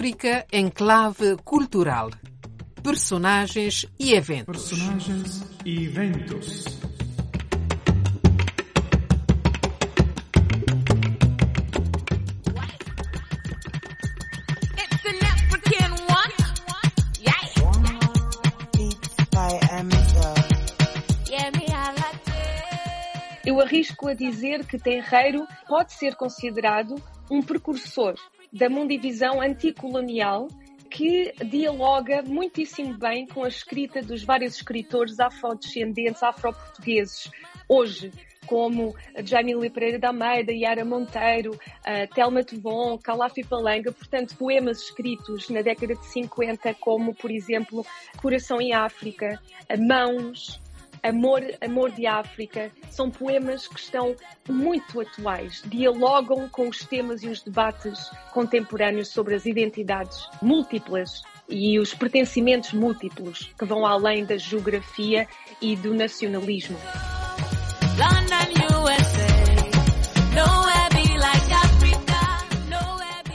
África em clave cultural. Personagens e eventos. Personagens e eventos. Eu arrisco a dizer que Tenreiro pode ser considerado um precursor da mundivisão anticolonial que dialoga muitíssimo bem com a escrita dos vários escritores afrodescendentes, afro-portugueses, hoje, como Jamile Pereira da Almeida, Yara Monteiro, uh, Telma Tevon, Calafi Palanga, portanto, poemas escritos na década de 50, como, por exemplo, Coração em África, Mãos, Amor, Amor de África, são poemas que estão muito atuais, dialogam com os temas e os debates contemporâneos sobre as identidades múltiplas e os pertencimentos múltiplos que vão além da geografia e do nacionalismo. London,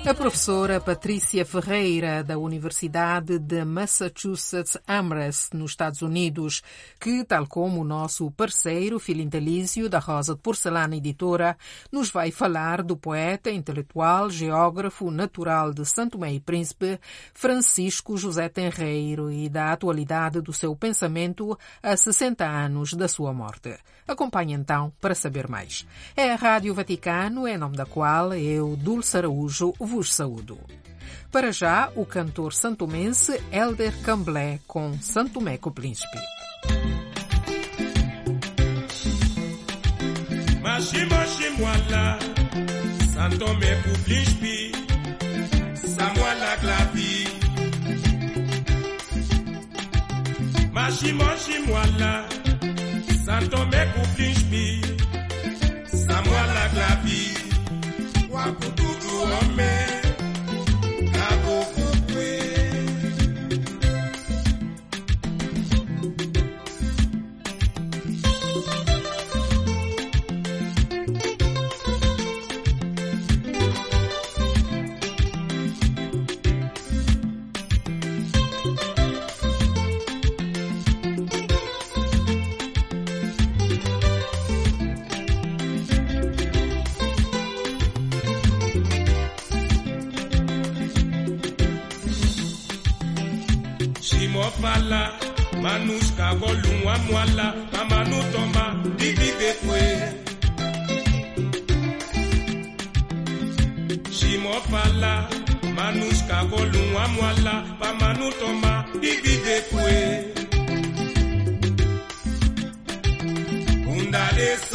A professora Patrícia Ferreira, da Universidade de Massachusetts Amherst, nos Estados Unidos, que, tal como o nosso parceiro Filintelísio, da Rosa de Porcelana Editora, nos vai falar do poeta, intelectual, geógrafo natural de Santo e Príncipe, Francisco José Tenreiro, e da atualidade do seu pensamento a 60 anos da sua morte. Acompanhe então para saber mais. É a Rádio Vaticano, em nome da qual eu, Dulce Araújo, vos saúdo. Para já, o cantor santomense Elder Camblé com Santo Meco Príncipe. Mashi mashi mwala Santo me publishpi Samwala glavi Mashi mashi mwala Santo kɔpala manus kawɔlu ŋuamuala mamanutɔma dididefue simɔpala manus kawɔlu ŋuamuala mamanutɔma dididefue kundalesa.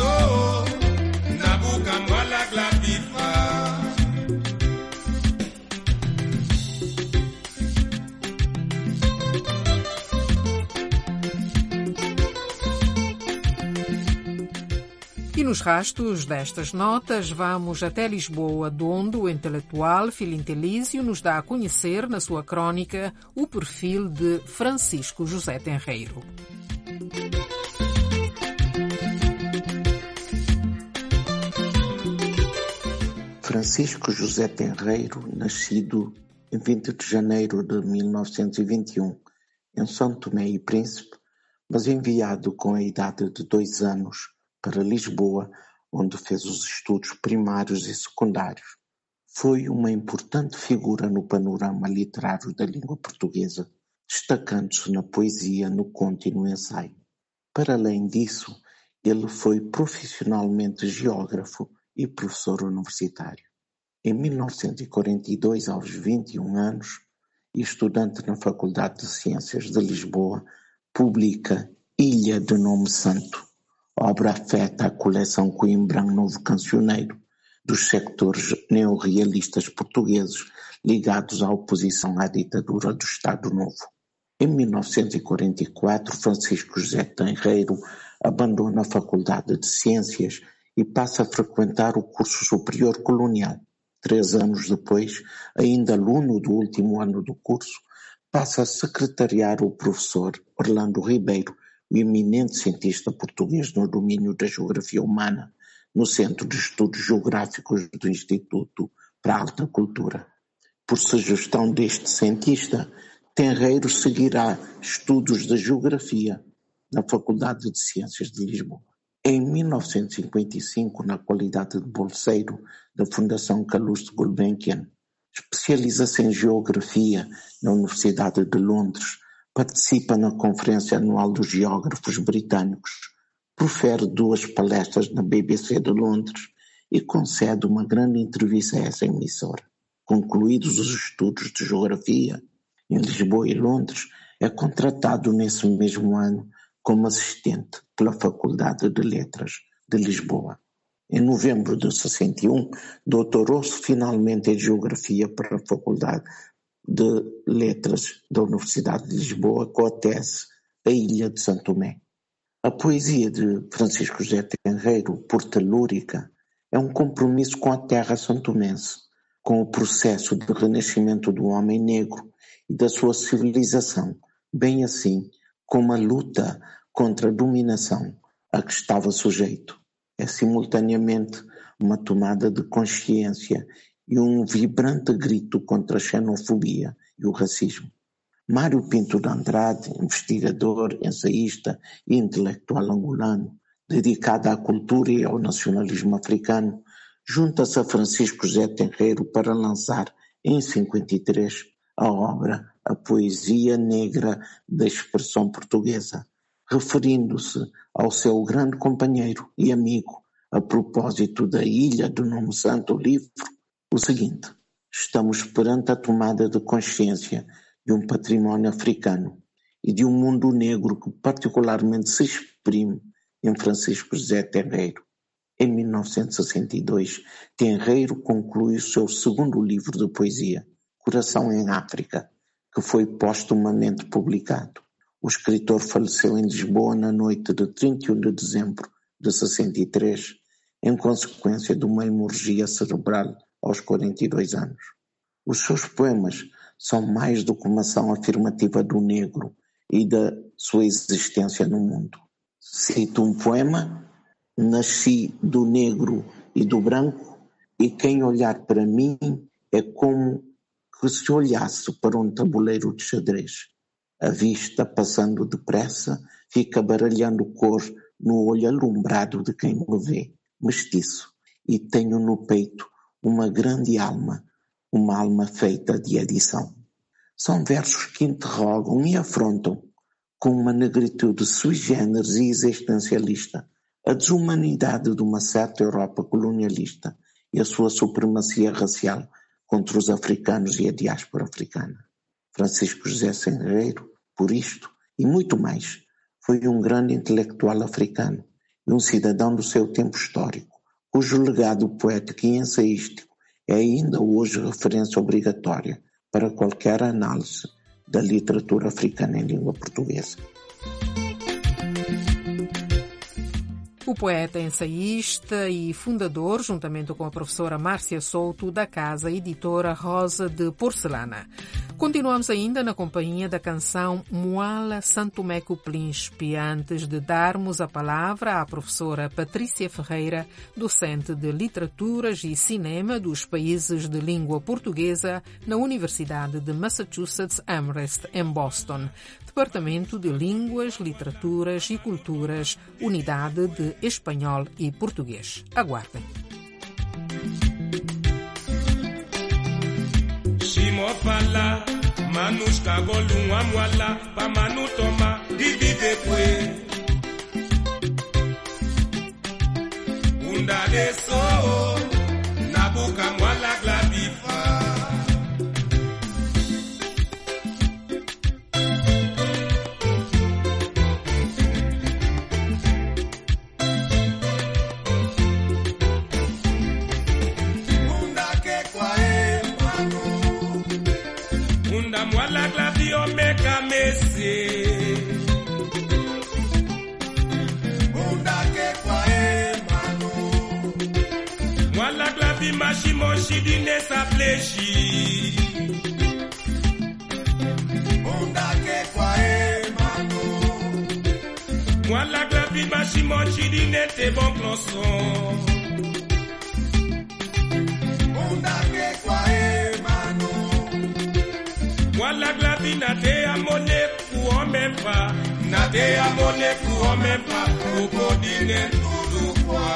Nos rastos destas notas, vamos até Lisboa, onde o intelectual Filintelísio nos dá a conhecer, na sua crônica, o perfil de Francisco José Tenreiro. Francisco José Tenreiro, nascido em 20 de janeiro de 1921 em São Tomé e Príncipe, mas enviado com a idade de dois anos para Lisboa, onde fez os estudos primários e secundários. Foi uma importante figura no panorama literário da língua portuguesa, destacando-se na poesia, no conto e no ensaio. Para além disso, ele foi profissionalmente geógrafo e professor universitário. Em 1942, aos 21 anos, estudante na Faculdade de Ciências de Lisboa, publica Ilha de Nome Santo, obra afeta à coleção Coimbra Novo Cancioneiro, dos sectores neorrealistas portugueses ligados à oposição à ditadura do Estado Novo. Em 1944, Francisco José Tenreiro abandona a Faculdade de Ciências e passa a frequentar o curso superior colonial. Três anos depois, ainda aluno do último ano do curso, passa a secretariar o professor Orlando Ribeiro, eminente cientista português no domínio da geografia humana, no Centro de Estudos Geográficos do Instituto para a Alta Cultura. Por sugestão deste cientista, Tenreiro seguirá estudos de geografia na Faculdade de Ciências de Lisboa. Em 1955, na qualidade de bolseiro da Fundação Calouste Gulbenkian, especializa-se em geografia na Universidade de Londres, participa na Conferência Anual dos Geógrafos Britânicos, profere duas palestras na BBC de Londres e concede uma grande entrevista a essa emissora. Concluídos os estudos de geografia em Lisboa e Londres, é contratado nesse mesmo ano como assistente pela Faculdade de Letras de Lisboa. Em novembro de 61, doutorou-se finalmente em Geografia para a Faculdade de Letras da Universidade de Lisboa com a Ilha de Santo Tomé. A poesia de Francisco José Tenreiro, por telúrica, é um compromisso com a terra santomense, com o processo de renascimento do homem negro e da sua civilização, bem assim como a luta contra a dominação a que estava sujeito. É simultaneamente uma tomada de consciência e um vibrante grito contra a xenofobia e o racismo. Mário Pinto de Andrade, investigador, ensaísta e intelectual angolano, dedicado à cultura e ao nacionalismo africano, junta-se a Francisco José Tenreiro para lançar, em 53, a obra A Poesia Negra da Expressão Portuguesa, referindo-se ao seu grande companheiro e amigo a propósito da Ilha do Nome Santo Livro, o seguinte: Estamos perante a tomada de consciência de um património africano e de um mundo negro que particularmente se exprime em Francisco José Tenreiro. Em 1962, Tenreiro conclui o seu segundo livro de poesia, Coração em África, que foi postumamente publicado. O escritor faleceu em Lisboa na noite de 31 de dezembro de 63, em consequência de uma hemorragia cerebral aos 42 anos. Os seus poemas são mais do que uma ação afirmativa do negro e da sua existência no mundo. Cito um poema: Nasci do negro e do branco, e quem olhar para mim é como que se olhasse para um tabuleiro de xadrez. A vista, passando depressa, fica baralhando cor no olho alumbrado de quem me vê, mestiço, e tenho no peito uma grande alma, uma alma feita de adição. São versos que interrogam e afrontam, com uma negritude sui generis e existencialista, a desumanidade de uma certa Europa colonialista e a sua supremacia racial contra os africanos e a diáspora africana. Francisco José Senreiro, por isto e muito mais, foi um grande intelectual africano e um cidadão do seu tempo histórico, cujo legado poético e ensaístico é ainda hoje referência obrigatória para qualquer análise da literatura africana em língua portuguesa. O poeta, ensaísta e fundador, juntamente com a professora Márcia Souto, da casa editora Rosa de Porcelana. Continuamos ainda na companhia da canção Moala Santomeco Príncipe, antes de darmos a palavra à professora Patrícia Ferreira, docente de Literaturas e Cinema dos países de língua portuguesa na Universidade de Massachusetts Amherst, em Boston. Departamento de Línguas, Literaturas e Culturas, Unidade de Espanhol e Português. Aguardem. moi la o make a message. Moi la glavi machi mochi dine sa mano. Mwa la glavi machi mochi dine te bon. Basi na te amone kuo même pas, na te amone kuo même pas, kuko dine tulukwa.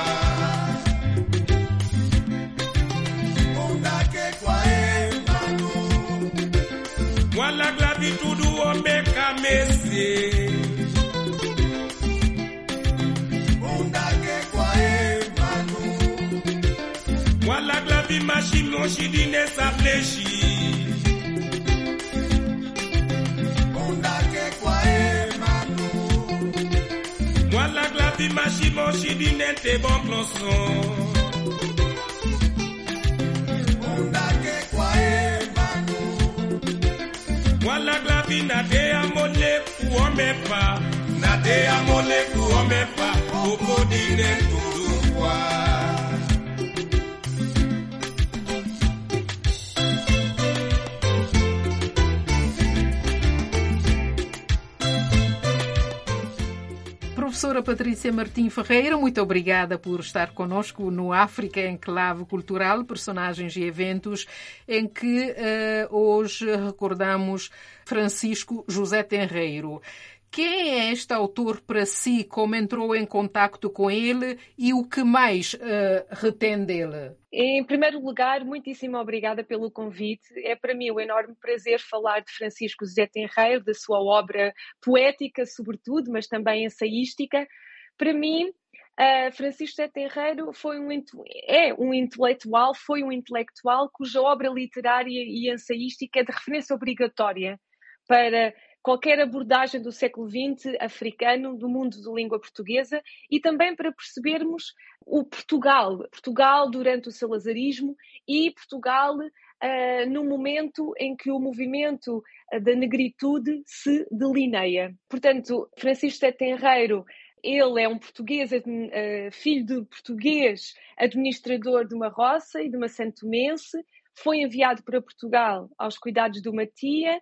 Ondake kwa. Wala glavi tudu ombe kamese. Wala glavi sa. Api mashi moshi di nete bon kloson Ondake kwa e Wala glavi na te amole kuome pa. Na te amole kuome pa. Kupo di nentu kwa. Professora Patrícia Martim Ferreira, muito obrigada por estar conosco no África Enclave Cultural, personagens e eventos, em que eh, hoje recordamos Francisco José Tenreiro. Quem é este autor para si? Como entrou em contacto com ele e o que mais eh, retém dele? Em primeiro lugar, muitíssimo obrigada pelo convite. É para mim um enorme prazer falar de Francisco José Tenreiro, da sua obra poética, sobretudo, mas também ensaística. Para mim, uh, Francisco José Tenreiro foi um, é um intelectual, foi um intelectual cuja obra literária e ensaística é de referência obrigatória para qualquer abordagem do século XX africano, do mundo de língua portuguesa e também para percebermos o Portugal, Portugal durante o salazarismo e Portugal uh, no momento em que o movimento da negritude se delineia. Portanto, Francisco Tenreiro ele é um português, uh, filho de português, administrador de uma roça e de uma santomense, foi enviado para Portugal aos cuidados de uma tia,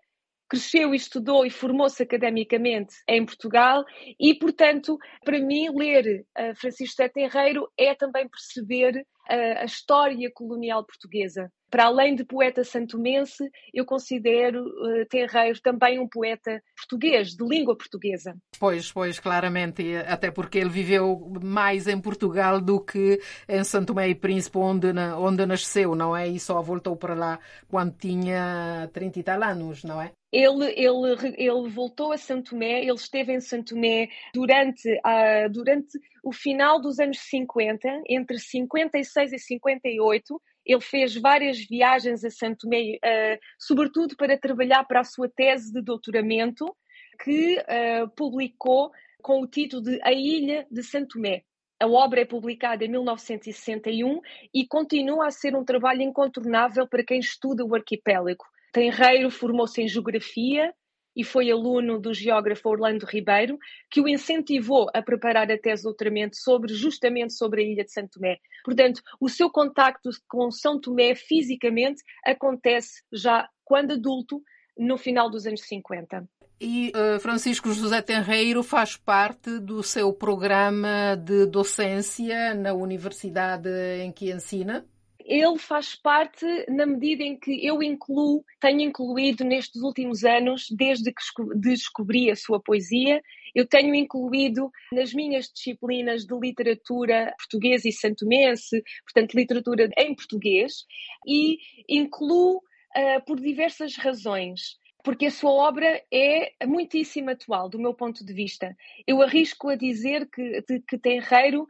cresceu e estudou e formou-se academicamente em Portugal e, portanto, para mim, ler uh, Francisco Sete Tenreiro é também perceber uh, a história colonial portuguesa. Para além de poeta santomense, eu considero uh, Tenreiro também um poeta português, de língua portuguesa. Pois, pois, claramente, até porque ele viveu mais em Portugal do que em Santo Tomé e Príncipe, onde, onde nasceu, não é? E só voltou para lá quando tinha 30 e tal anos, não é? Ele, ele, ele voltou a Santo Tomé, ele esteve em Santo Tomé durante, uh, durante o final dos anos 50, entre 56 e 58. Ele fez várias viagens a Santo Tomé, uh, sobretudo para trabalhar para a sua tese de doutoramento, que uh, publicou com o título de A Ilha de Santo Tomé. A obra é publicada em 1961 e continua a ser um trabalho incontornável para quem estuda o arquipélago. Tenreiro formou-se em Geografia e foi aluno do geógrafo Orlando Ribeiro, que o incentivou a preparar a tese de doutoramento sobre, justamente sobre a ilha de Santo Tomé. Portanto, o seu contacto com São Tomé fisicamente acontece já quando adulto, no final dos anos 50. E uh, Francisco José Tenreiro faz parte do seu programa de docência na universidade em que ensina? Ele faz parte na medida em que eu incluo, tenho incluído nestes últimos anos, desde que descobri a sua poesia, eu tenho incluído nas minhas disciplinas de literatura portuguesa e santomense, portanto, literatura em português, e incluo uh, por diversas razões porque a sua obra é muitíssimo atual, do meu ponto de vista. Eu arrisco a dizer que, que Tenreiro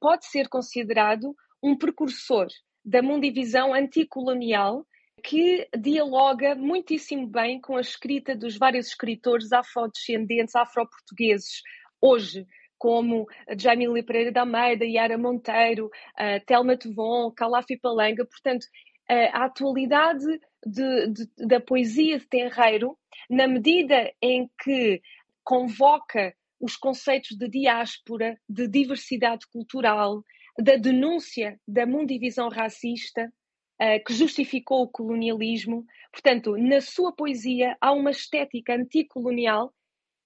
pode ser considerado um precursor da mundivisão anticolonial que dialoga muitíssimo bem com a escrita dos vários escritores afrodescendentes, afro-portugueses, hoje, como Jamília Pereira da Almeida, Yara Monteiro, uh, Telma Tevon, Calafi Palanga. Portanto, uh, a atualidade de, de, da poesia de Tenreiro, na medida em que convoca os conceitos de diáspora, de diversidade cultural, da denúncia da mundivisão racista uh, que justificou o colonialismo. Portanto, na sua poesia há uma estética anticolonial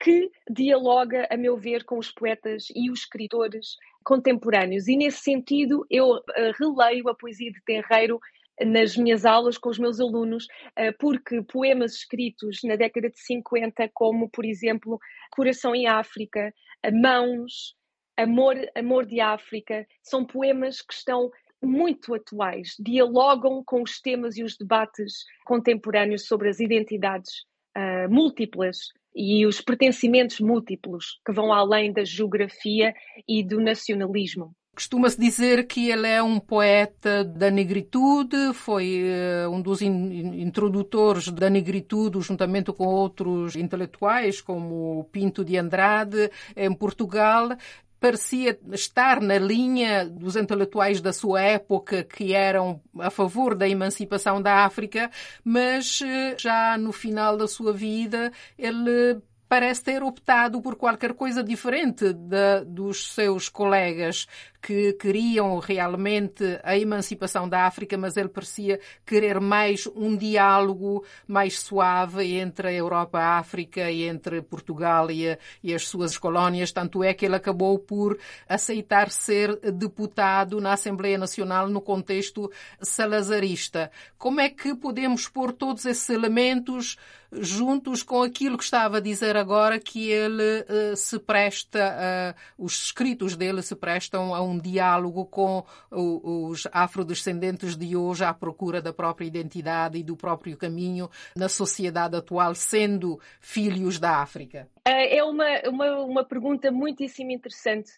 que dialoga, a meu ver, com os poetas e os escritores contemporâneos. E nesse sentido, eu uh, releio a poesia de Tenreiro nas minhas aulas com os meus alunos, eh, porque poemas escritos na década de 50, como, por exemplo, Coração em África, Mãos, Amor, Amor de África, são poemas que estão muito atuais, dialogam com os temas e os debates contemporâneos sobre as identidades uh, múltiplas e os pertencimentos múltiplos que vão além da geografia e do nacionalismo. Costuma-se dizer que ele é um poeta da negritude, foi uh, um dos in introdutores da negritude, juntamente com outros intelectuais, como Pinto de Andrade, em Portugal parecia estar na linha dos intelectuais da sua época que eram a favor da emancipação da África, mas eh, já no final da sua vida ele parece ter optado por qualquer coisa diferente de, dos seus colegas que queriam realmente a emancipação da África, mas ele parecia querer mais um diálogo mais suave entre a Europa a África e entre Portugal e, a, e as suas colónias. Tanto é que ele acabou por aceitar ser deputado na Assembleia Nacional no contexto salazarista. Como é que podemos pôr todos esses elementos juntos com aquilo que estava a dizer agora, que ele uh, se presta, uh, os escritos dele se prestam a um diálogo com os afrodescendentes de hoje à procura da própria identidade e do próprio caminho na sociedade atual, sendo filhos da África? É uma, uma, uma pergunta muitíssimo interessante,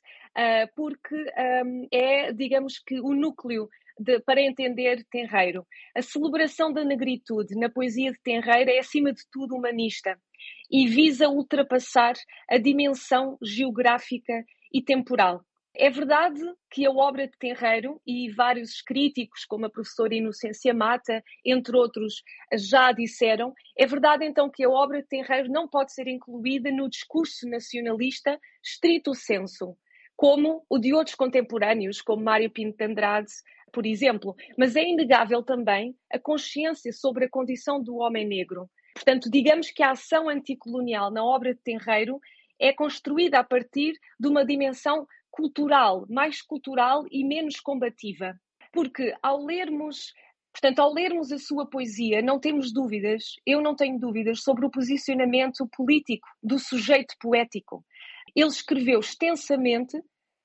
porque um, é, digamos que, o núcleo de, para entender Tenreiro. A celebração da negritude na poesia de Tenreiro é, acima de tudo, humanista e visa ultrapassar a dimensão geográfica e temporal. É verdade que a obra de Tenreiro e vários críticos, como a professora Inocência Mata, entre outros, já disseram, é verdade então que a obra de Tenreiro não pode ser incluída no discurso nacionalista estrito senso, como o de outros contemporâneos, como Mário Pinto de Andrade, por exemplo, mas é inegável também a consciência sobre a condição do homem negro. Portanto, digamos que a ação anticolonial na obra de Tenreiro é construída a partir de uma dimensão cultural, mais cultural e menos combativa. Porque ao lermos Portanto, ao lermos a sua poesia, não temos dúvidas, eu não tenho dúvidas sobre o posicionamento político do sujeito poético. Ele escreveu extensamente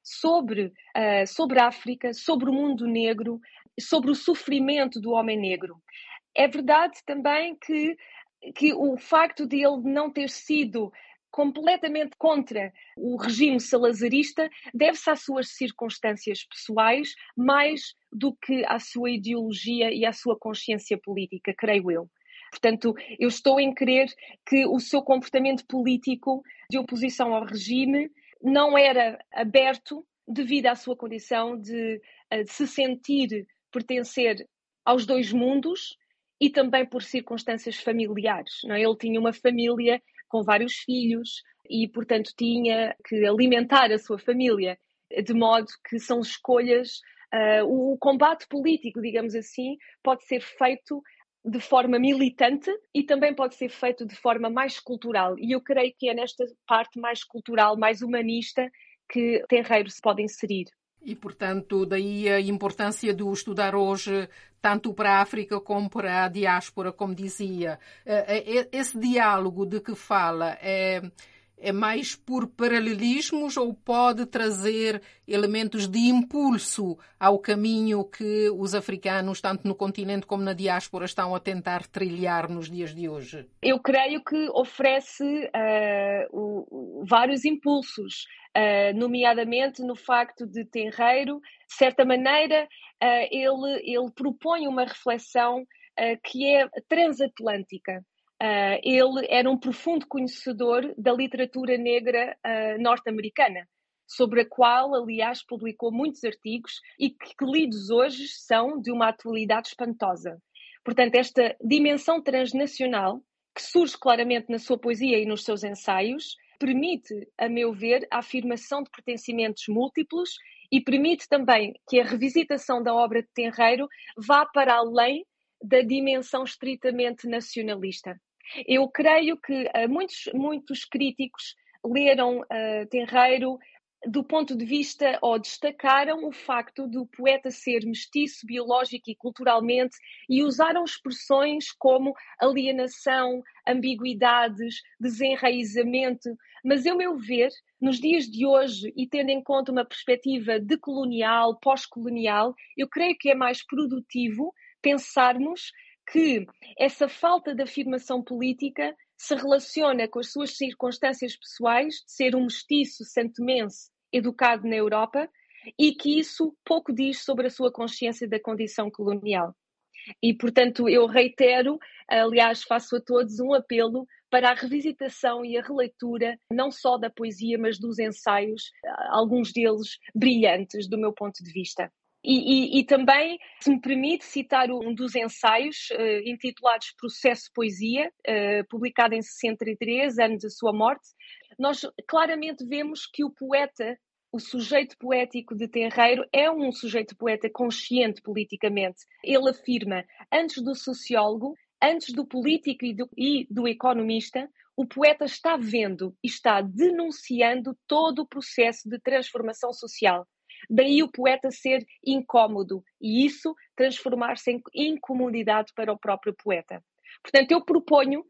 sobre, uh, sobre a África, sobre o mundo negro, sobre o sofrimento do homem negro. É verdade também que, que o facto de ele não ter sido completamente contra o regime salazarista deve-se às suas circunstâncias pessoais mais do que à sua ideologia e à sua consciência política, creio eu. Portanto, eu estou em crer que o seu comportamento político de oposição ao regime não era aberto devido à sua condição de, eh, de se sentir pertencer aos dois mundos e também por circunstâncias familiares. Não é? Ele tinha uma família com vários filhos e, portanto, tinha que alimentar a sua família, de modo que são escolhas. Uh, o combate político, digamos assim, pode ser feito de forma militante e também pode ser feito de forma mais cultural. E eu creio que é nesta parte mais cultural, mais humanista, que Terreiro se pode inserir. E, portanto, daí a importância de o estudar hoje, tanto para a África como para a diáspora, como dizia. Eh, eh, esse diálogo de que fala é é mais por paralelismos ou pode trazer elementos de impulso ao caminho que os africanos, tanto no continente como na diáspora, estão a tentar trilhar nos dias de hoje? Eu creio que oferece uh, o, vários impulsos, uh, nomeadamente no facto de Tenreiro, de certa maneira, uh, ele, ele propõe uma reflexão que é transatlântica. Uh, ele era um profundo conhecedor da literatura negra uh, norte-americana, sobre a qual, aliás, publicou muitos artigos e que, que lidos hoje são de uma atualidade espantosa. Portanto, esta dimensão transnacional, que surge claramente na sua poesia e nos seus ensaios, permite, a meu ver, a afirmação de pertencimentos múltiplos e permite também que a revisitação da obra de Tenreiro vá para além da dimensão estritamente nacionalista. Eu creio que uh, muitos, muitos críticos leram uh, Tenreiro do ponto de vista, ou destacaram o facto do poeta ser mestiço biológico e culturalmente e usaram expressões como alienação, ambiguidades, desenraizamento. Mas, a meu ver, nos dias de hoje, e tendo em conta uma perspectiva decolonial, pós-colonial, eu creio que é mais produtivo pensarmos que essa falta de afirmação política se relaciona com as suas circunstâncias pessoais de ser um mestiço santomense educado na Europa e que isso pouco diz sobre a sua consciência da condição colonial. E, portanto, eu reitero, aliás, faço a todos um apelo para a revisitação e a releitura, não só da poesia, mas dos ensaios, alguns deles brilhantes, do meu ponto de vista. E, e, e, também, se me permite, citar um dos ensaios uh, intitulados Processo Poesia, uh, publicado em 63, anos da sua morte, nós claramente vemos que o poeta, o sujeito poético de Terreiro, é um sujeito poeta consciente politicamente. Ele afirma, antes do sociólogo, antes do político e do, e do economista, o poeta está vendo e está denunciando todo o processo de transformação social Daí o poeta ser incômodo e isso transformar-se em incomodidade para o próprio poeta. Portanto, eu proponho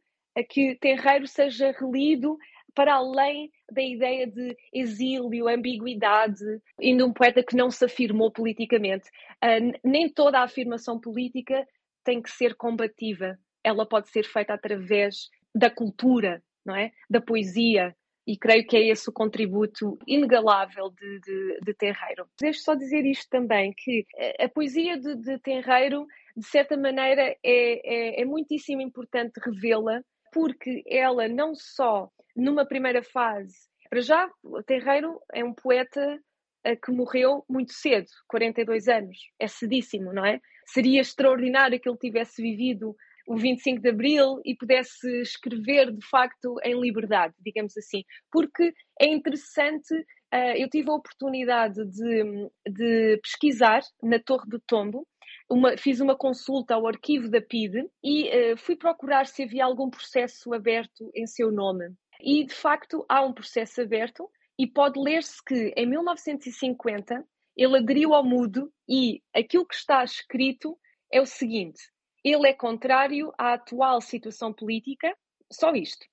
que Terreiro seja relido para além da ideia de exílio, ambiguidade, de um poeta que não se afirmou politicamente. Uh, nem toda a afirmação política tem que ser combativa. Ela pode ser feita através da cultura, não é? Da poesia, e creio que é esse o contributo inegalável de, de, de Terreiro. Deixo só dizer isto também, que a poesia de, de Terreiro, de certa maneira, é, é, é muitíssimo importante revê-la, porque ela não só, numa primeira fase, para já, Terreiro é um poeta eh, que morreu muito cedo, 42 anos, é cedíssimo, não é? Seria extraordinário que ele tivesse vivido o 25 de Abril e pudesse escrever de facto em liberdade, digamos assim. Porque é interessante, uh, eu tive a oportunidade de, de pesquisar na Torre do Tombo, uma, fiz uma consulta ao arquivo da PIDE e uh, fui procurar se havia algum processo aberto em seu nome. E de facto há um processo aberto e pode ler-se que em 1950 ele aderiu ao mudo e aquilo que está escrito é o seguinte: ele é contrário à atual situação política, só isto.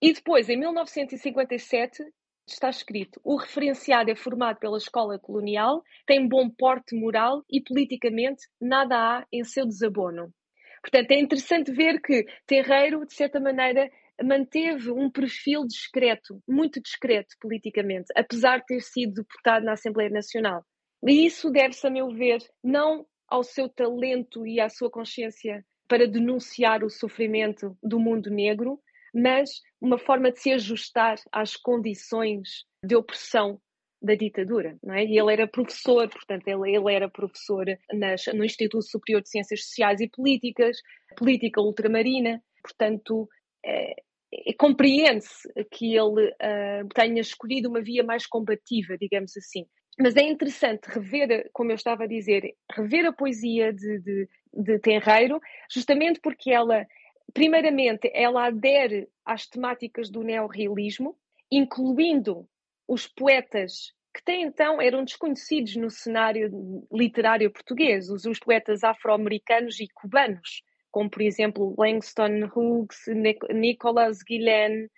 E depois, em 1957, está escrito: o referenciado é formado pela escola colonial, tem bom porte moral e politicamente nada há em seu desabono. Portanto, é interessante ver que Terreiro, de certa maneira, manteve um perfil discreto, muito discreto politicamente, apesar de ter sido deputado na Assembleia Nacional. E isso deve-se, a meu ver, não ao seu talento e à sua consciência para denunciar o sofrimento do mundo negro, mas uma forma de se ajustar às condições de opressão da ditadura, não é? E ele era professor, portanto, ele, ele era professor nas, no Instituto Superior de Ciências Sociais e Políticas, política ultramarina, portanto, é, é, compreende-se que ele uh, tenha escolhido uma via mais combativa, digamos assim. Mas é interessante rever, como eu estava a dizer, rever a poesia de, de, de Tenreiro, justamente porque ela, primeiramente, ela adere às temáticas do neorrealismo, incluindo os poetas que até então eram desconhecidos no cenário literário português, os, os poetas afro-americanos e cubanos, como por exemplo Langston Hughes, Nicholas Guillen.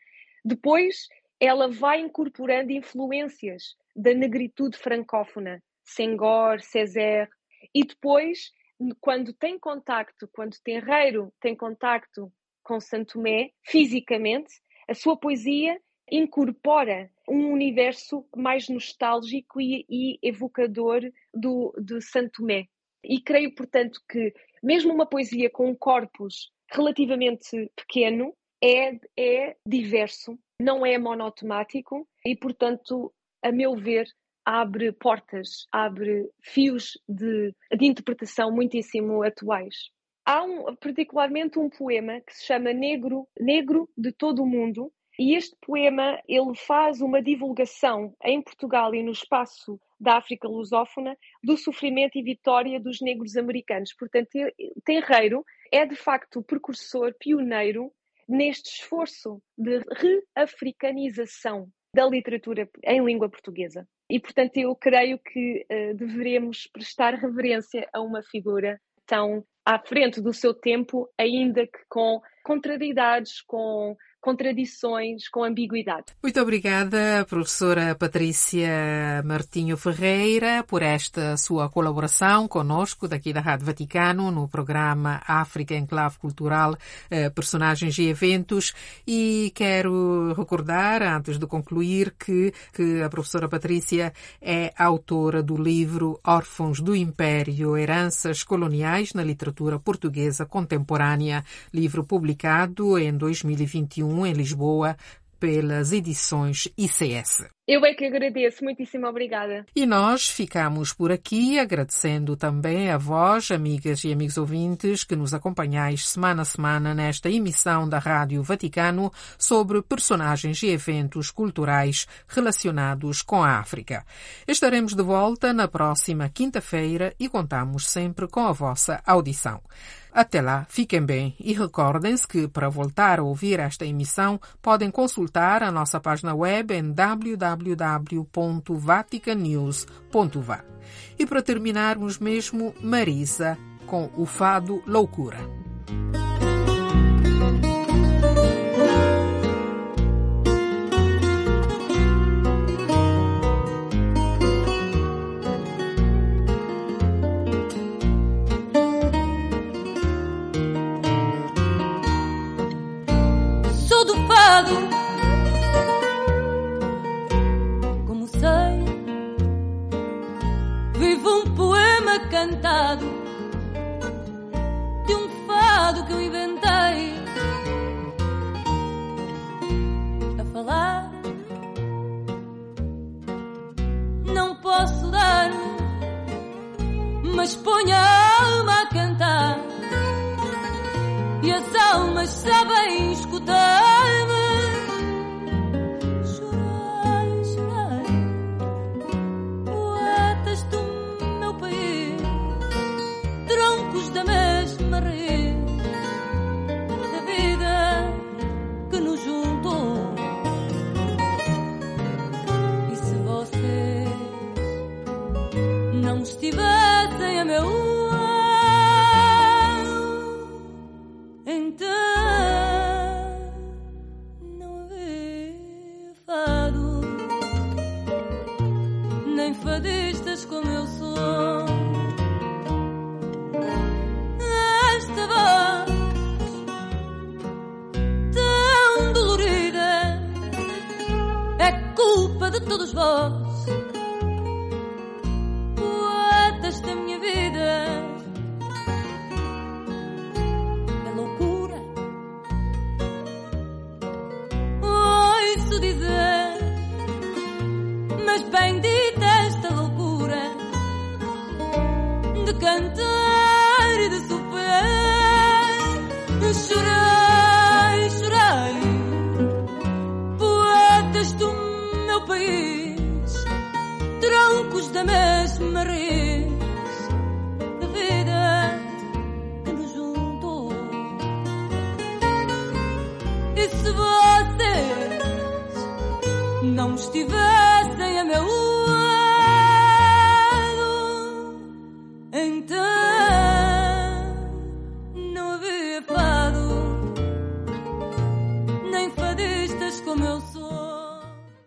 Depois, ela vai incorporando influências da negritude francófona, Senghor, Césaire, e depois, quando tem contacto, quando Terreiro tem contacto com Santo Tomé, fisicamente, a sua poesia incorpora um universo mais nostálgico e, e evocador do, de Santo Tomé. E creio, portanto, que mesmo uma poesia com um corpus relativamente pequeno é, é diverso, não é monotemático e, portanto, a meu ver, abre portas, abre fios de, de interpretação muitíssimo atuais. Há um, particularmente um poema que se chama Negro, Negro de Todo o Mundo, e este poema ele faz uma divulgação em Portugal e no espaço da África lusófona do sofrimento e vitória dos negros americanos. Portanto, Terreiro é de facto o precursor, pioneiro neste esforço de reafricanização da literatura em língua portuguesa. E, portanto, eu creio que uh, deveremos prestar reverência a uma figura tão à frente do seu tempo, ainda que com contrariedades, com contradições, com ambiguidade. Muito obrigada, professora Patrícia Martinho Ferreira, por esta sua colaboração conosco daqui da Rádio Vaticano no programa África Enclave Cultural, eh, Personagens e Eventos. E quero recordar, antes de concluir, que, que a professora Patrícia é autora do livro Órfãos do Império, Heranças Coloniais na Literatura Portuguesa Contemporânea, livro publicado em 2021 em Lisboa pelas edições ICS. Eu é que agradeço, muitíssimo obrigada. E nós ficamos por aqui agradecendo também a vós, amigas e amigos ouvintes, que nos acompanhais semana a semana nesta emissão da Rádio Vaticano sobre personagens e eventos culturais relacionados com a África. Estaremos de volta na próxima quinta-feira e contamos sempre com a vossa audição. Até lá, fiquem bem e recordem-se que, para voltar a ouvir esta emissão, podem consultar a nossa página web em www.vaticanews.va. E para terminarmos mesmo, Marisa com o fado Loucura.